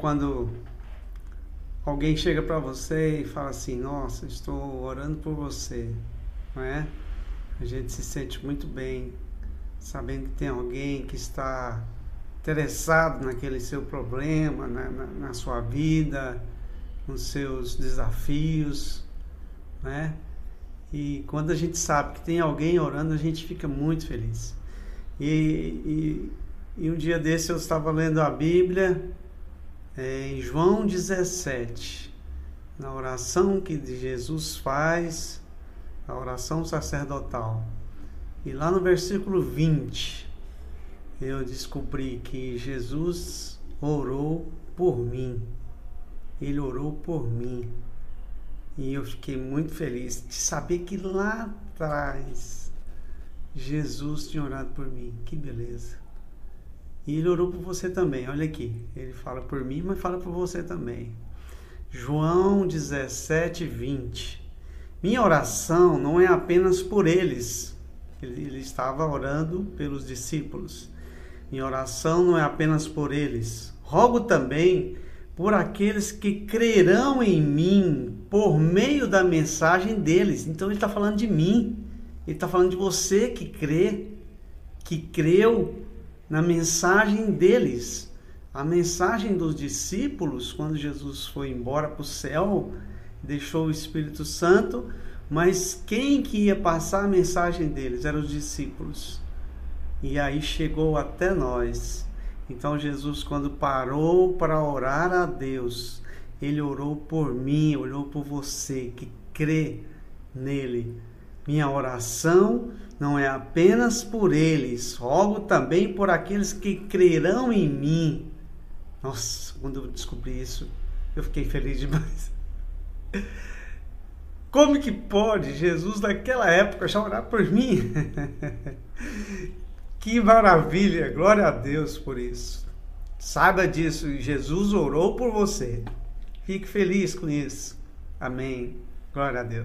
quando alguém chega para você e fala assim: Nossa, estou orando por você, não é? A gente se sente muito bem sabendo que tem alguém que está interessado naquele seu problema, na, na, na sua vida, nos seus desafios, né? E quando a gente sabe que tem alguém orando, a gente fica muito feliz. E, e, e um dia desse eu estava lendo a Bíblia é, em João 17, na oração que Jesus faz, a oração sacerdotal. E lá no versículo 20, eu descobri que Jesus orou por mim. Ele orou por mim. E eu fiquei muito feliz de saber que lá atrás Jesus tinha orado por mim. Que beleza. E ele orou por você também. Olha aqui. Ele fala por mim, mas fala por você também. João 17, 20. Minha oração não é apenas por eles. Ele, ele estava orando pelos discípulos. Minha oração não é apenas por eles. Rogo também por aqueles que crerão em mim por meio da mensagem deles. Então ele está falando de mim. Ele está falando de você que crê, que creu na mensagem deles. A mensagem dos discípulos, quando Jesus foi embora para o céu, deixou o Espírito Santo, mas quem que ia passar a mensagem deles? Eram os discípulos. E aí chegou até nós. Então Jesus, quando parou para orar a Deus, ele orou por mim, orou por você que crê nele. Minha oração não é apenas por eles, rogo também por aqueles que crerão em mim. Nossa, quando eu descobri isso, eu fiquei feliz demais. Como que pode Jesus naquela época já orar por mim? que maravilha, glória a Deus por isso. Saiba disso, Jesus orou por você. Fique feliz com isso. Amém. Glória a Deus.